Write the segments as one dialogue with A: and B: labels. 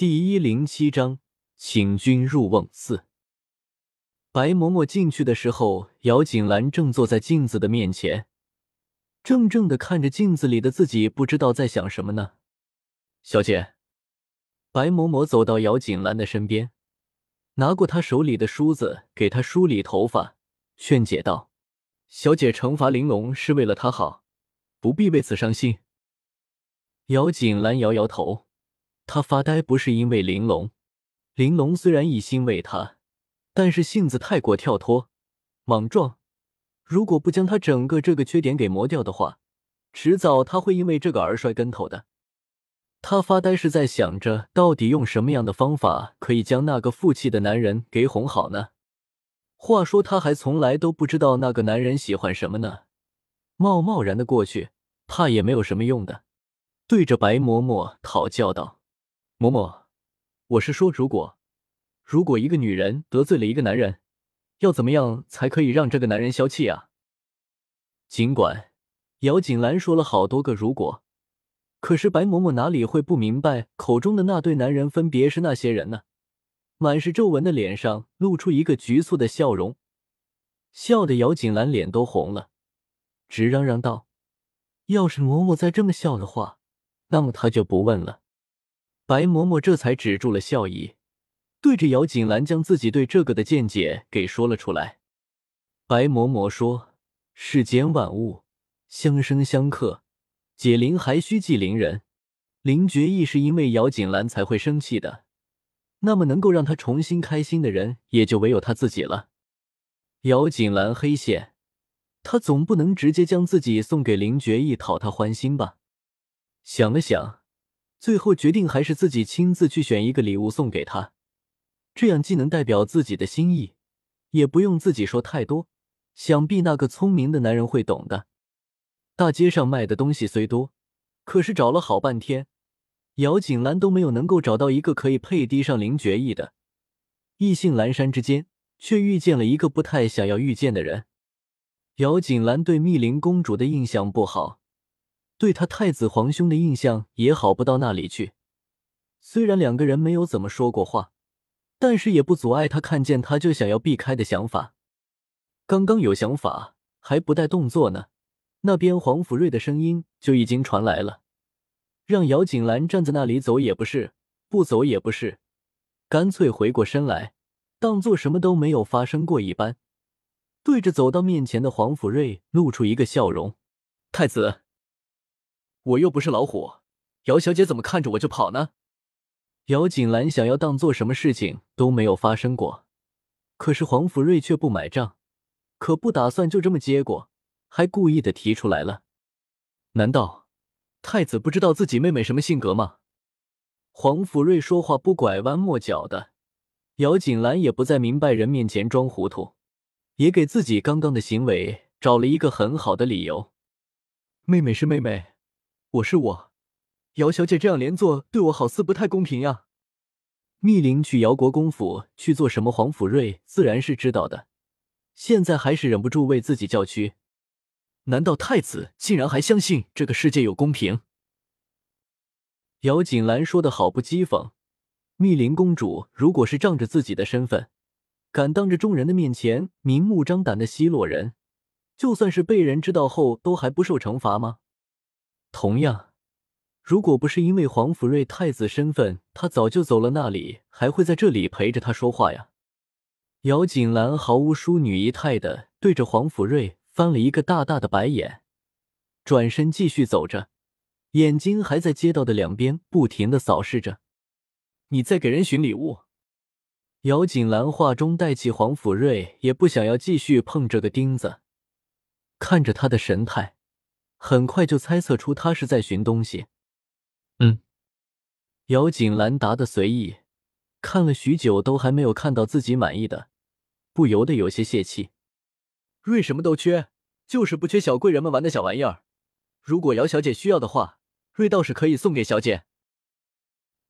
A: 第一零七章，请君入瓮四。白嬷嬷进去的时候，姚锦兰正坐在镜子的面前，怔怔的看着镜子里的自己，不知道在想什么呢。小姐，白嬷嬷走到姚锦兰的身边，拿过她手里的梳子，给她梳理头发，劝解道：“小姐惩罚玲珑是为了她好，不必为此伤心。”姚锦兰摇摇头。他发呆不是因为玲珑，玲珑虽然一心为他，但是性子太过跳脱、莽撞。如果不将他整个这个缺点给磨掉的话，迟早他会因为这个而摔跟头的。他发呆是在想着，到底用什么样的方法可以将那个负气的男人给哄好呢？话说他还从来都不知道那个男人喜欢什么呢，贸贸然的过去，怕也没有什么用的。对着白嬷嬷讨教道。嬷嬷，我是说，如果如果一个女人得罪了一个男人，要怎么样才可以让这个男人消气啊？尽管姚锦兰说了好多个如果，可是白嬷嬷哪里会不明白口中的那对男人分别是那些人呢？满是皱纹的脸上露出一个局促的笑容，笑得姚锦兰脸都红了，直嚷嚷道：“要是嬷嬷再这么笑的话，那么她就不问了。”白嬷嬷这才止住了笑意，对着姚锦兰将自己对这个的见解给说了出来。白嬷嬷说：“世间万物相生相克，解铃还须系铃人。林觉意是因为姚锦兰才会生气的，那么能够让他重新开心的人，也就唯有他自己了。”姚锦兰黑线，他总不能直接将自己送给林觉意讨他欢心吧？想了想。最后决定还是自己亲自去选一个礼物送给他，这样既能代表自己的心意，也不用自己说太多。想必那个聪明的男人会懂的。大街上卖的东西虽多，可是找了好半天，姚锦兰都没有能够找到一个可以配得上林觉意的。意兴阑珊之间，却遇见了一个不太想要遇见的人。姚锦兰对密林公主的印象不好。对他太子皇兄的印象也好不到那里去，虽然两个人没有怎么说过话，但是也不阻碍他看见他就想要避开的想法。刚刚有想法还不带动作呢，那边黄甫瑞的声音就已经传来了，让姚锦兰站在那里走也不是，不走也不是，干脆回过身来，当做什么都没有发生过一般，对着走到面前的黄甫瑞露出一个笑容：“太子。”我又不是老虎，姚小姐怎么看着我就跑呢？姚锦兰想要当做什么事情都没有发生过，可是黄福瑞却不买账，可不打算就这么接过，还故意的提出来了。难道太子不知道自己妹妹什么性格吗？黄福瑞说话不拐弯抹角的，姚锦兰也不在明白人面前装糊涂，也给自己刚刚的行为找了一个很好的理由。妹妹是妹妹。我是我，姚小姐这样连坐对我好似不太公平呀。密林去姚国公府去做什么？黄甫瑞自然是知道的，现在还是忍不住为自己叫屈。难道太子竟然还相信这个世界有公平？姚锦兰说的好不讥讽。密林公主如果是仗着自己的身份，敢当着众人的面前明目张胆的奚落人，就算是被人知道后，都还不受惩罚吗？同样，如果不是因为黄甫瑞太子身份，他早就走了，那里还会在这里陪着他说话呀？姚锦兰毫无淑女仪态的对着黄甫瑞翻了一个大大的白眼，转身继续走着，眼睛还在街道的两边不停的扫视着。你在给人寻礼物？姚锦兰话中带起黄甫瑞也不想要继续碰这个钉子，看着他的神态。很快就猜测出他是在寻东西。嗯，姚锦兰答的随意，看了许久都还没有看到自己满意的，不由得有些泄气。瑞什么都缺，就是不缺小贵人们玩的小玩意儿。如果姚小姐需要的话，瑞倒是可以送给小姐。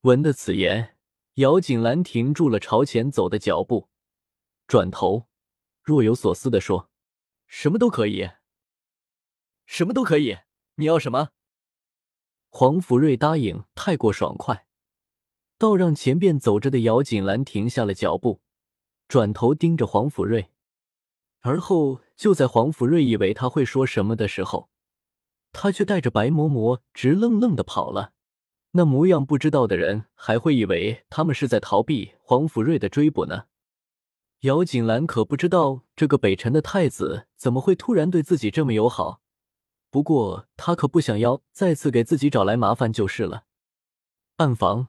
A: 闻的此言，姚锦兰停住了朝前走的脚步，转头若有所思地说：“什么都可以。”什么都可以，你要什么？黄福瑞答应太过爽快，倒让前边走着的姚锦兰停下了脚步，转头盯着黄甫瑞。而后，就在黄甫瑞以为他会说什么的时候，他却带着白嬷嬷直愣愣的跑了。那模样，不知道的人还会以为他们是在逃避黄甫瑞的追捕呢。姚锦兰可不知道这个北辰的太子怎么会突然对自己这么友好，不过他可不想要再次给自己找来麻烦就是了。暗房，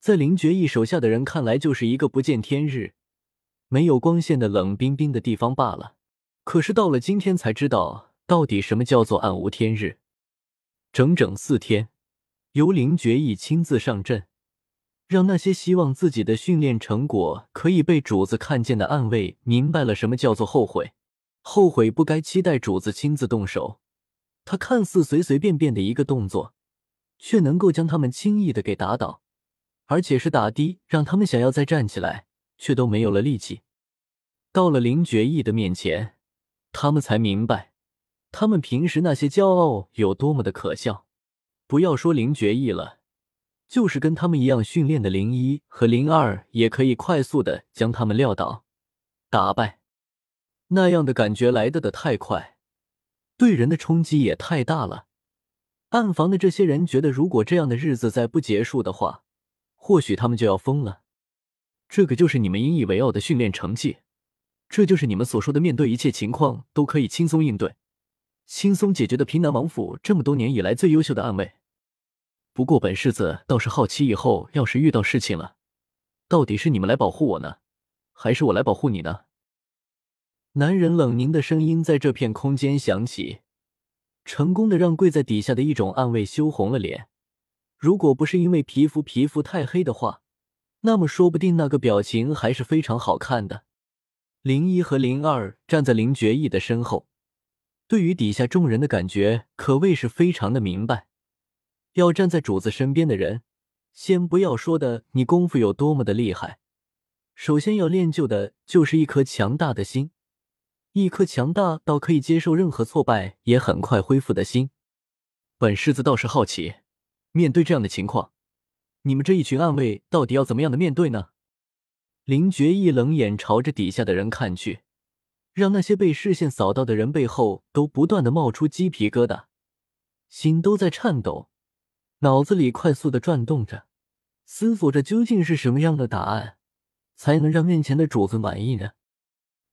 A: 在林觉义手下的人看来，就是一个不见天日、没有光线的冷冰冰的地方罢了。可是到了今天才知道，到底什么叫做暗无天日。整整四天。由林觉义亲自上阵，让那些希望自己的训练成果可以被主子看见的暗卫明白了什么叫做后悔，后悔不该期待主子亲自动手。他看似随随便便的一个动作，却能够将他们轻易的给打倒，而且是打的让他们想要再站起来，却都没有了力气。到了林觉义的面前，他们才明白，他们平时那些骄傲有多么的可笑。不要说林觉义了，就是跟他们一样训练的林一和林二，也可以快速的将他们撂倒、打败。那样的感觉来得的太快，对人的冲击也太大了。暗房的这些人觉得，如果这样的日子再不结束的话，或许他们就要疯了。这个就是你们引以为傲的训练成绩，这就是你们所说的面对一切情况都可以轻松应对。轻松解决的平南王府这么多年以来最优秀的暗卫。不过本世子倒是好奇，以后要是遇到事情了，到底是你们来保护我呢，还是我来保护你呢？男人冷凝的声音在这片空间响起，成功的让跪在底下的一种暗卫羞红了脸。如果不是因为皮肤皮肤太黑的话，那么说不定那个表情还是非常好看的。林一和林二站在林觉义的身后。对于底下众人的感觉，可谓是非常的明白。要站在主子身边的人，先不要说的你功夫有多么的厉害，首先要练就的就是一颗强大的心，一颗强大到可以接受任何挫败也很快恢复的心。本世子倒是好奇，面对这样的情况，你们这一群暗卫到底要怎么样的面对呢？林觉一冷眼朝着底下的人看去。让那些被视线扫到的人背后都不断的冒出鸡皮疙瘩，心都在颤抖，脑子里快速的转动着，思索着究竟是什么样的答案才能让面前的主子满意呢？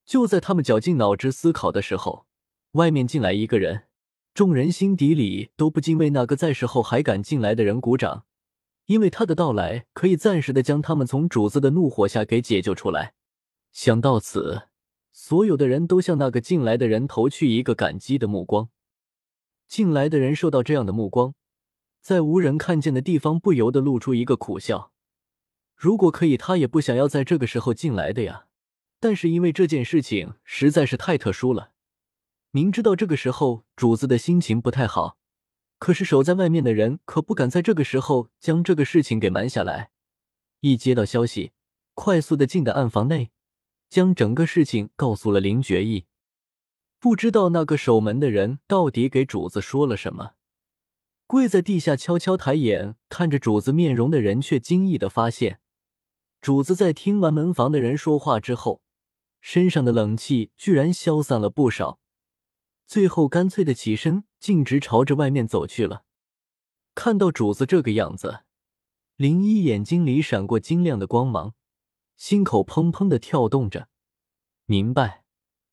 A: 就在他们绞尽脑汁思考的时候，外面进来一个人，众人心底里都不禁为那个在时候还敢进来的人鼓掌，因为他的到来可以暂时的将他们从主子的怒火下给解救出来。想到此。所有的人都向那个进来的人投去一个感激的目光。进来的人受到这样的目光，在无人看见的地方不由得露出一个苦笑。如果可以，他也不想要在这个时候进来的呀。但是因为这件事情实在是太特殊了，明知道这个时候主子的心情不太好，可是守在外面的人可不敢在这个时候将这个事情给瞒下来。一接到消息，快速的进的暗房内。将整个事情告诉了林觉义，不知道那个守门的人到底给主子说了什么。跪在地下悄悄抬眼看着主子面容的人，却惊异的发现，主子在听完门房的人说话之后，身上的冷气居然消散了不少，最后干脆的起身，径直朝着外面走去了。看到主子这个样子，林一眼睛里闪过晶亮的光芒。心口砰砰的跳动着，明白，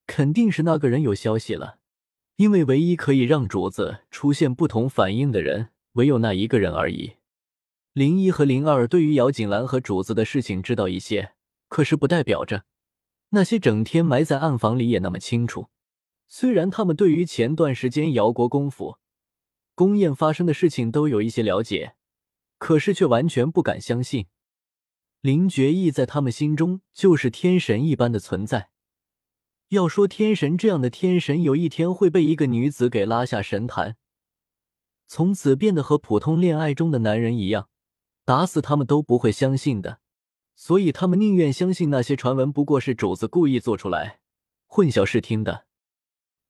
A: 肯定是那个人有消息了，因为唯一可以让主子出现不同反应的人，唯有那一个人而已。林一和林二对于姚锦兰和主子的事情知道一些，可是不代表着那些整天埋在暗房里也那么清楚。虽然他们对于前段时间姚国公府宫宴发生的事情都有一些了解，可是却完全不敢相信。林觉义在他们心中就是天神一般的存在。要说天神这样的天神，有一天会被一个女子给拉下神坛，从此变得和普通恋爱中的男人一样，打死他们都不会相信的。所以他们宁愿相信那些传闻不过是主子故意做出来，混淆视听的。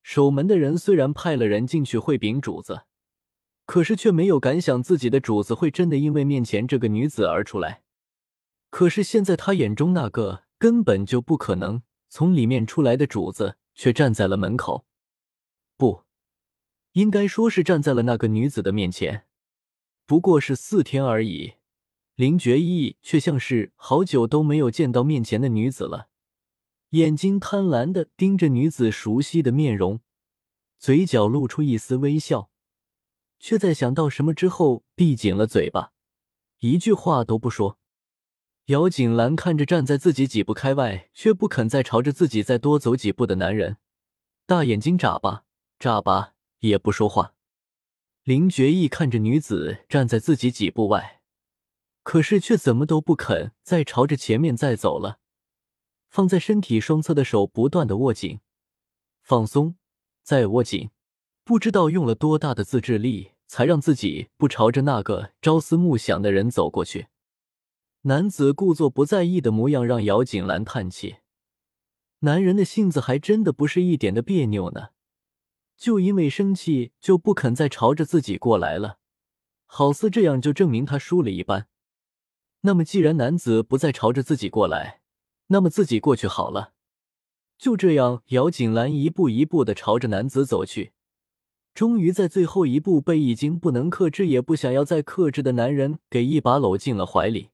A: 守门的人虽然派了人进去会禀主子，可是却没有敢想自己的主子会真的因为面前这个女子而出来。可是现在他眼中那个根本就不可能从里面出来的主子，却站在了门口。不，应该说是站在了那个女子的面前。不过是四天而已，林觉意却像是好久都没有见到面前的女子了，眼睛贪婪的盯着女子熟悉的面容，嘴角露出一丝微笑，却在想到什么之后闭紧了嘴巴，一句话都不说。姚景兰看着站在自己几步开外，却不肯再朝着自己再多走几步的男人，大眼睛眨巴眨巴，也不说话。林觉意看着女子站在自己几步外，可是却怎么都不肯再朝着前面再走了，放在身体双侧的手不断的握紧、放松、再握紧，不知道用了多大的自制力，才让自己不朝着那个朝思暮想的人走过去。男子故作不在意的模样让姚锦兰叹气，男人的性子还真的不是一点的别扭呢。就因为生气就不肯再朝着自己过来了，好似这样就证明他输了一般。那么既然男子不再朝着自己过来，那么自己过去好了。就这样，姚锦兰一步一步的朝着男子走去，终于在最后一步被已经不能克制也不想要再克制的男人给一把搂进了怀里。